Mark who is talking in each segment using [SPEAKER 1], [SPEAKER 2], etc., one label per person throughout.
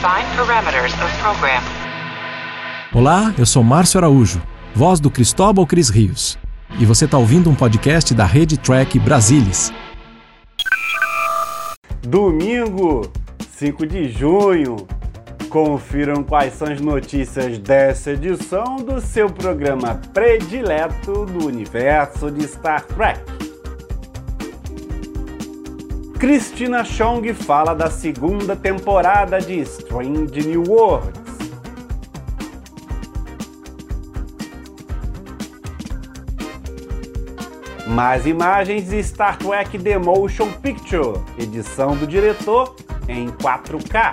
[SPEAKER 1] Define parameters of program.
[SPEAKER 2] Olá, eu sou Márcio Araújo, voz do Cristóbal Cris Rios. E você está ouvindo um podcast da Rede Track Brasilis.
[SPEAKER 3] Domingo, 5 de junho. Confiram quais são as notícias dessa edição do seu programa predileto do universo de Star Trek. Christina Chong fala da segunda temporada de Strange New Worlds. Mais imagens de Star Trek The Motion Picture, edição do diretor em 4K.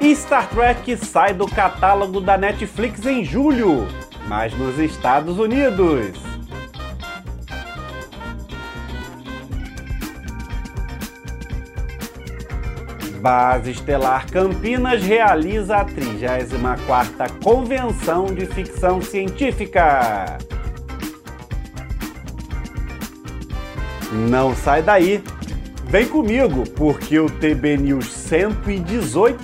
[SPEAKER 3] E Star Trek sai do catálogo da Netflix em julho, mas nos Estados Unidos. Base Estelar Campinas realiza a 34ª Convenção de Ficção Científica. Não sai daí. Vem comigo, porque o TB News 118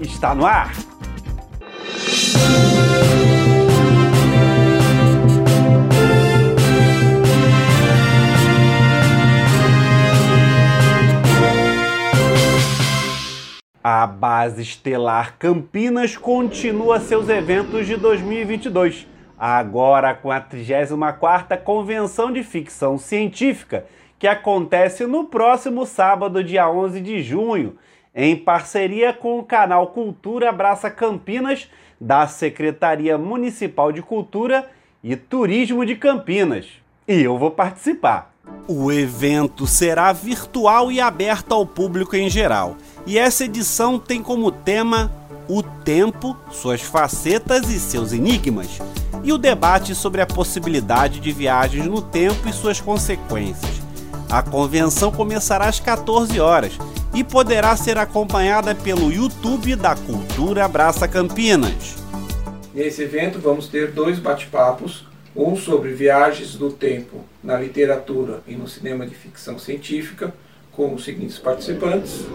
[SPEAKER 3] está no ar. A Base Estelar Campinas continua seus eventos de 2022, agora com a 34ª Convenção de Ficção Científica, que acontece no próximo sábado, dia 11 de junho, em parceria com o canal Cultura Abraça Campinas, da Secretaria Municipal de Cultura e Turismo de Campinas. E eu vou participar. O evento será virtual e aberto ao público em geral. E essa edição tem como tema o tempo, suas facetas e seus enigmas, e o debate sobre a possibilidade de viagens no tempo e suas consequências. A convenção começará às 14 horas e poderá ser acompanhada pelo YouTube da Cultura Abraça Campinas.
[SPEAKER 4] Nesse evento vamos ter dois bate-papos, um sobre viagens do tempo na literatura e no cinema de ficção científica, com os seguintes participantes,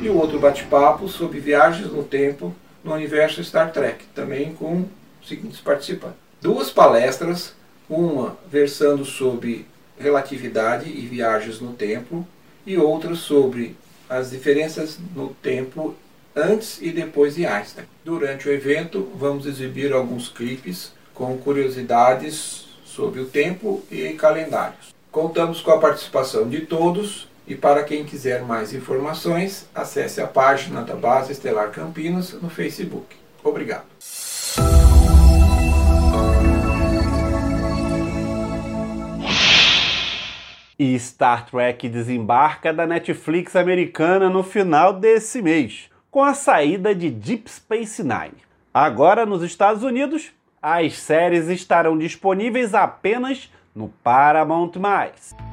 [SPEAKER 4] e outro bate-papo sobre viagens no tempo no universo Star Trek, também com os seguintes participantes. Duas palestras, uma versando sobre relatividade e viagens no tempo, e outra sobre as diferenças no tempo antes e depois de Einstein. Durante o evento, vamos exibir alguns clipes com curiosidades sobre o tempo e calendários. Contamos com a participação de todos e para quem quiser mais informações, acesse a página da Base Estelar Campinas no Facebook. Obrigado.
[SPEAKER 3] E Star Trek desembarca da Netflix americana no final desse mês, com a saída de Deep Space Nine. Agora, nos Estados Unidos, as séries estarão disponíveis apenas no Paramount+.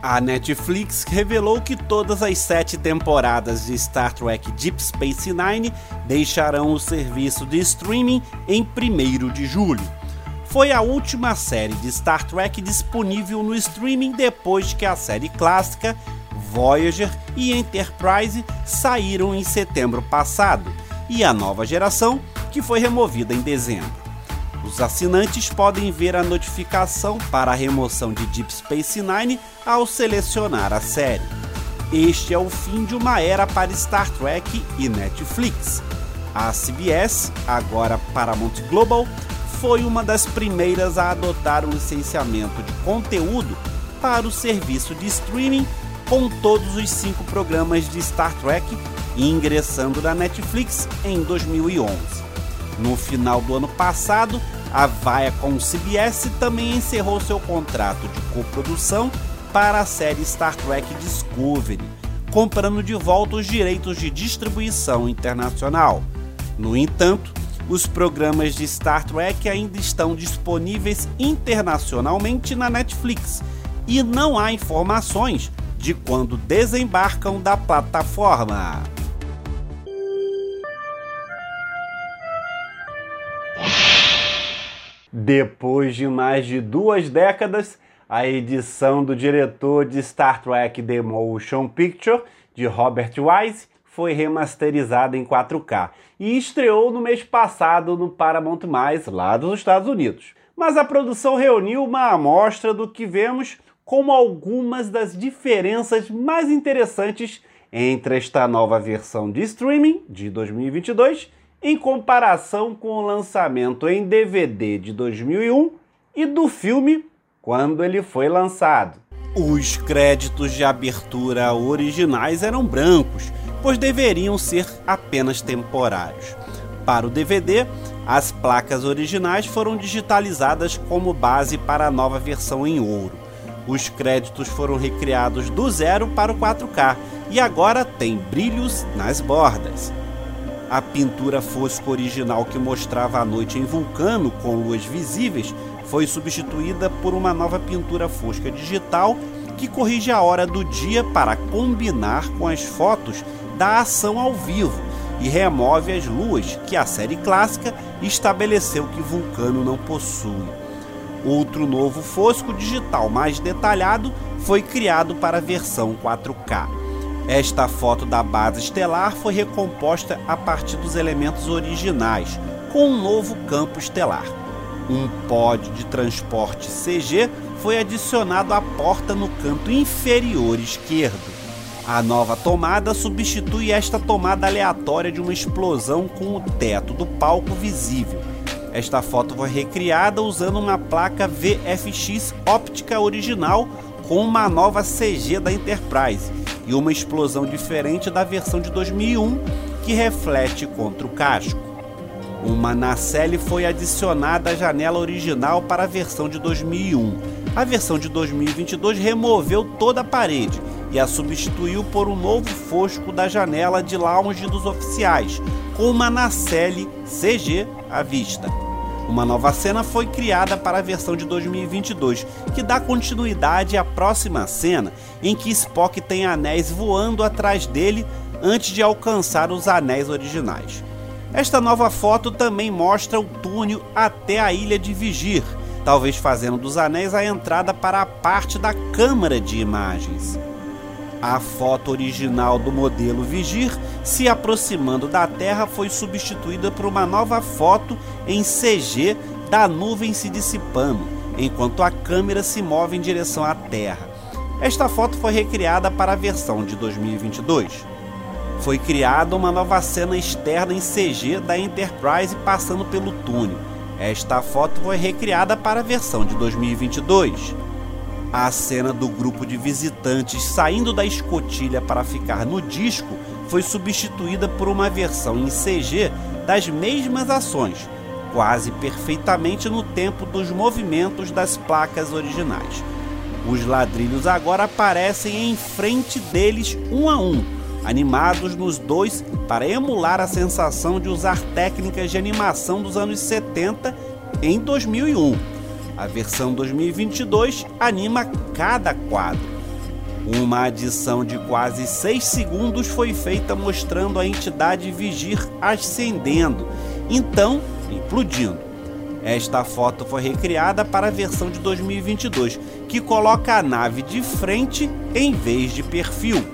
[SPEAKER 3] A Netflix revelou que todas as sete temporadas de Star Trek Deep Space Nine deixarão o serviço de streaming em 1 de julho. Foi a última série de Star Trek disponível no streaming depois que a série clássica Voyager e Enterprise saíram em setembro passado, e a nova geração, que foi removida em dezembro. Os assinantes podem ver a notificação para a remoção de Deep Space Nine ao selecionar a série. Este é o fim de uma era para Star Trek e Netflix. A CBS, agora Paramount Global, foi uma das primeiras a adotar o licenciamento de conteúdo para o serviço de streaming com todos os cinco programas de Star Trek, ingressando na Netflix em 2011. No final do ano passado, a Viacom CBS também encerrou seu contrato de coprodução para a série Star Trek Discovery, comprando de volta os direitos de distribuição internacional. No entanto, os programas de Star Trek ainda estão disponíveis internacionalmente na Netflix e não há informações de quando desembarcam da plataforma. Depois de mais de duas décadas, a edição do diretor de Star Trek The Motion Picture, de Robert Wise, foi remasterizada em 4K e estreou no mês passado no Paramount+, lá dos Estados Unidos. Mas a produção reuniu uma amostra do que vemos como algumas das diferenças mais interessantes entre esta nova versão de streaming de 2022 em comparação com o lançamento em DVD de 2001 e do filme quando ele foi lançado. Os créditos de abertura originais eram brancos, pois deveriam ser apenas temporários. Para o DVD, as placas originais foram digitalizadas como base para a nova versão em ouro. Os créditos foram recriados do zero para o 4K e agora tem brilhos nas bordas. A pintura fosca original que mostrava a noite em Vulcano com luas visíveis foi substituída por uma nova pintura fosca digital que corrige a hora do dia para combinar com as fotos da ação ao vivo e remove as luas que a série clássica estabeleceu que Vulcano não possui. Outro novo fosco digital mais detalhado foi criado para a versão 4K. Esta foto da base estelar foi recomposta a partir dos elementos originais, com um novo campo estelar. Um pod de transporte CG foi adicionado à porta no canto inferior esquerdo. A nova tomada substitui esta tomada aleatória de uma explosão com o teto do palco visível. Esta foto foi recriada usando uma placa VFX óptica original com uma nova CG da Enterprise e uma explosão diferente da versão de 2001 que reflete contra o casco. Uma nacelle foi adicionada à janela original para a versão de 2001. A versão de 2022 removeu toda a parede e a substituiu por um novo fosco da janela de lounge dos oficiais, com uma nacelle CG à vista. Uma nova cena foi criada para a versão de 2022, que dá continuidade à próxima cena, em que Spock tem anéis voando atrás dele antes de alcançar os anéis originais. Esta nova foto também mostra o túnel até a ilha de Vigir, talvez fazendo dos anéis a entrada para a parte da câmara de imagens. A foto original do modelo Vigir, se aproximando da Terra, foi substituída por uma nova foto em CG da nuvem se dissipando, enquanto a câmera se move em direção à Terra. Esta foto foi recriada para a versão de 2022 foi criada uma nova cena externa em CG da Enterprise passando pelo túnel. Esta foto foi recriada para a versão de 2022. A cena do grupo de visitantes saindo da escotilha para ficar no disco foi substituída por uma versão em CG das mesmas ações, quase perfeitamente no tempo dos movimentos das placas originais. Os ladrilhos agora aparecem em frente deles um a um, animados nos dois para emular a sensação de usar técnicas de animação dos anos 70 em 2001. A versão 2022 anima cada quadro. Uma adição de quase 6 segundos foi feita mostrando a entidade Vigir ascendendo, então implodindo. Esta foto foi recriada para a versão de 2022, que coloca a nave de frente em vez de perfil.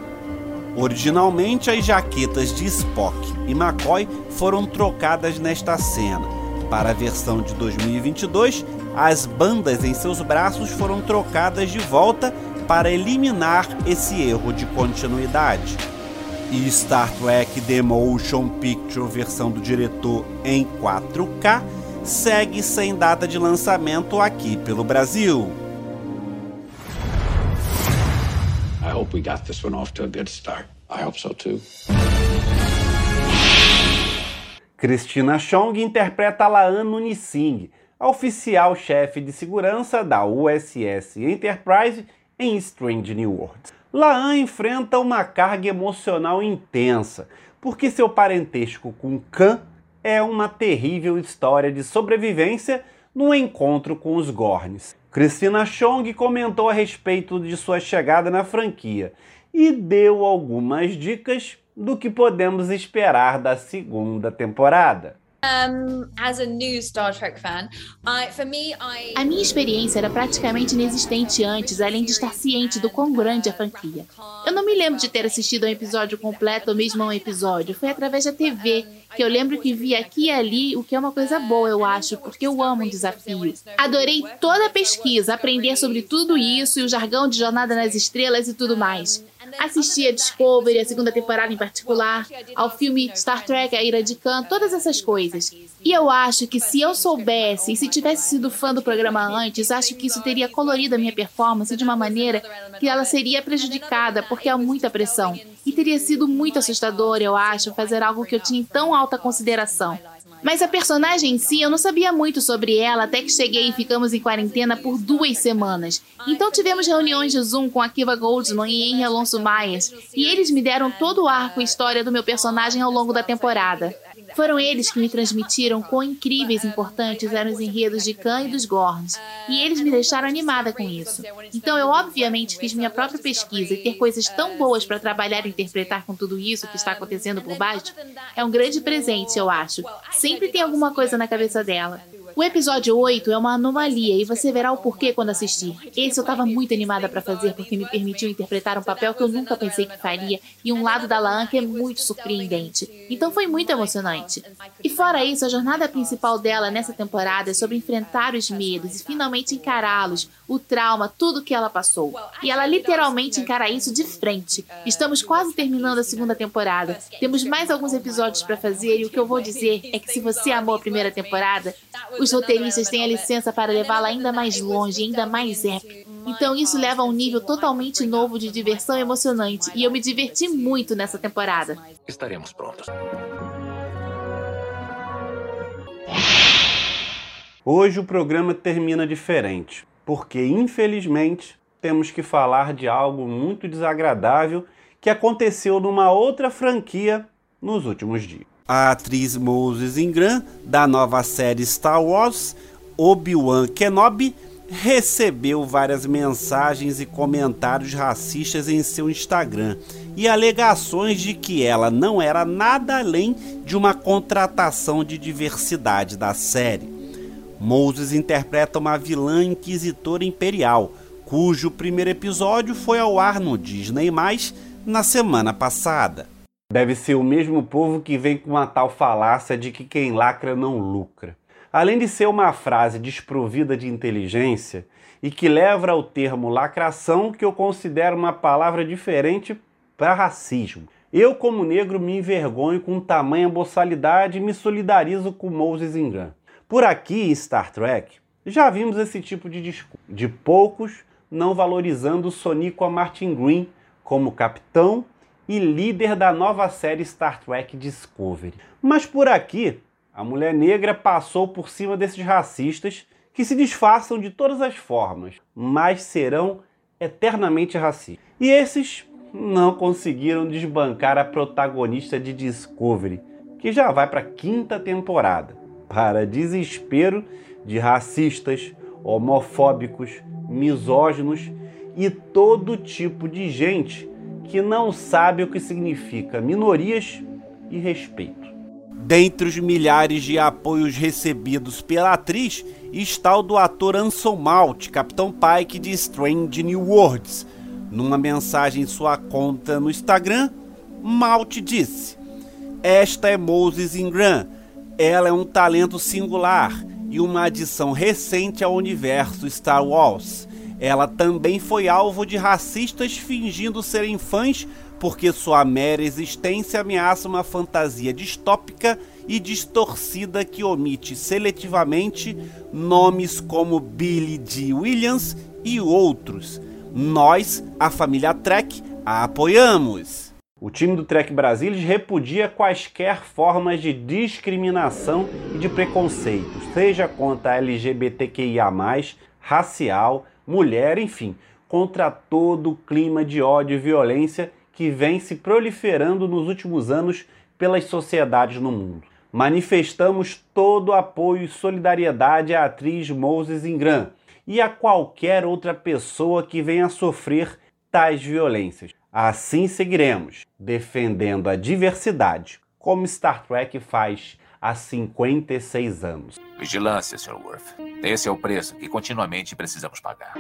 [SPEAKER 3] Originalmente, as jaquetas de Spock e McCoy foram trocadas nesta cena. Para a versão de 2022, as bandas em seus braços foram trocadas de volta para eliminar esse erro de continuidade. E Star Trek The Motion Picture versão do diretor em 4K segue sem data de lançamento aqui pelo Brasil. I hope we got this one off to a good start. I hope so too. Christina Chong interpreta Laan Nunising, a oficial-chefe de segurança da USS Enterprise em Strange New Worlds. Laan enfrenta uma carga emocional intensa, porque seu parentesco com Khan é uma terrível história de sobrevivência no encontro com os Gorns. Christina Chong comentou a respeito de sua chegada na franquia e deu algumas dicas do que podemos esperar da segunda temporada.
[SPEAKER 5] A minha experiência era praticamente inexistente antes, além de estar ciente do quão grande é a franquia. Eu não me lembro de ter assistido a um episódio completo ou mesmo a um episódio. Foi através da TV que eu lembro que vi aqui e ali, o que é uma coisa boa, eu acho, porque eu amo um desafio. Adorei toda a pesquisa, aprender sobre tudo isso e o jargão de Jornada nas Estrelas e tudo mais. Assisti a Discovery, a segunda temporada em particular, ao filme Star Trek, A Ira de Khan, todas essas coisas. E eu acho que se eu soubesse e se tivesse sido fã do programa antes, acho que isso teria colorido a minha performance de uma maneira que ela seria prejudicada, porque há muita pressão. E teria sido muito assustador, eu acho, fazer algo que eu tinha em tão alta consideração. Mas a personagem em si, eu não sabia muito sobre ela até que cheguei e ficamos em quarentena por duas semanas. Então tivemos reuniões de Zoom com Akiva Goldsman e Henry Alonso Myers, e eles me deram todo o arco e história do meu personagem ao longo da temporada. Foram eles que me transmitiram quão incríveis e importantes eram os enredos de Khan e dos Gorns, e eles me deixaram animada com isso. Então eu obviamente fiz minha própria pesquisa e ter coisas tão boas para trabalhar e interpretar com tudo isso que está acontecendo por baixo é um grande presente, eu acho. Sempre tem alguma coisa na cabeça dela. O episódio 8 é uma anomalia e você verá o porquê quando assistir. Esse eu estava muito animada para fazer porque me permitiu interpretar um papel que eu nunca pensei que faria e um lado da Laan que é muito surpreendente. Então foi muito emocionante. E fora isso, a jornada principal dela nessa temporada é sobre enfrentar os medos e finalmente encará-los, o trauma, tudo que ela passou. E ela literalmente encara isso de frente. Estamos quase terminando a segunda temporada. Temos mais alguns episódios para fazer e o que eu vou dizer é que se você amou a primeira temporada, os roteiristas têm a licença para levá-la ainda mais longe, ainda mais épico. Então isso leva a um nível totalmente novo de diversão emocionante e eu me diverti muito nessa temporada.
[SPEAKER 6] Estaremos prontos.
[SPEAKER 3] Hoje o programa termina diferente, porque infelizmente temos que falar de algo muito desagradável que aconteceu numa outra franquia nos últimos dias. A atriz Moses Ingram, da nova série Star Wars, Obi-Wan Kenobi, recebeu várias mensagens e comentários racistas em seu Instagram e alegações de que ela não era nada além de uma contratação de diversidade da série. Moses interpreta uma vilã inquisitora imperial, cujo primeiro episódio foi ao ar no Disney+, na semana passada. Deve ser o mesmo povo que vem com a tal falácia de que quem lacra não lucra. Além de ser uma frase desprovida de inteligência e que leva ao termo lacração, que eu considero uma palavra diferente para racismo. Eu, como negro, me envergonho com tamanha boçalidade e me solidarizo com Moses Ingram. Por aqui em Star Trek, já vimos esse tipo de discurso, de poucos não valorizando o Sonico a Martin Green como capitão e líder da nova série Star Trek Discovery. Mas por aqui, a mulher negra passou por cima desses racistas que se disfarçam de todas as formas, mas serão eternamente racistas. E esses não conseguiram desbancar a protagonista de Discovery, que já vai para a quinta temporada, para desespero de racistas, homofóbicos, misóginos e todo tipo de gente que não sabe o que significa minorias e respeito. Dentre os milhares de apoios recebidos pela atriz está o do ator Anson Malt, Capitão Pike de Strange New Worlds. Numa mensagem em sua conta no Instagram, Malt disse: Esta é Moses Ingram. Ela é um talento singular e uma adição recente ao universo Star Wars. Ela também foi alvo de racistas fingindo serem fãs porque sua mera existência ameaça uma fantasia distópica e distorcida que omite seletivamente nomes como Billy D. Williams e outros. Nós, a família Trek, a apoiamos. O time do Trek Brasilis repudia quaisquer formas de discriminação e de preconceito, seja contra LGBTQIA, racial, mulher, enfim, contra todo o clima de ódio e violência que vem se proliferando nos últimos anos pelas sociedades no mundo. Manifestamos todo o apoio e solidariedade à atriz Moses Ingram e a qualquer outra pessoa que venha a sofrer tais violências. Assim seguiremos, defendendo a diversidade, como Star Trek faz há 56 anos.
[SPEAKER 6] Vigilância, Sr. Worth. Esse é o preço que continuamente precisamos pagar.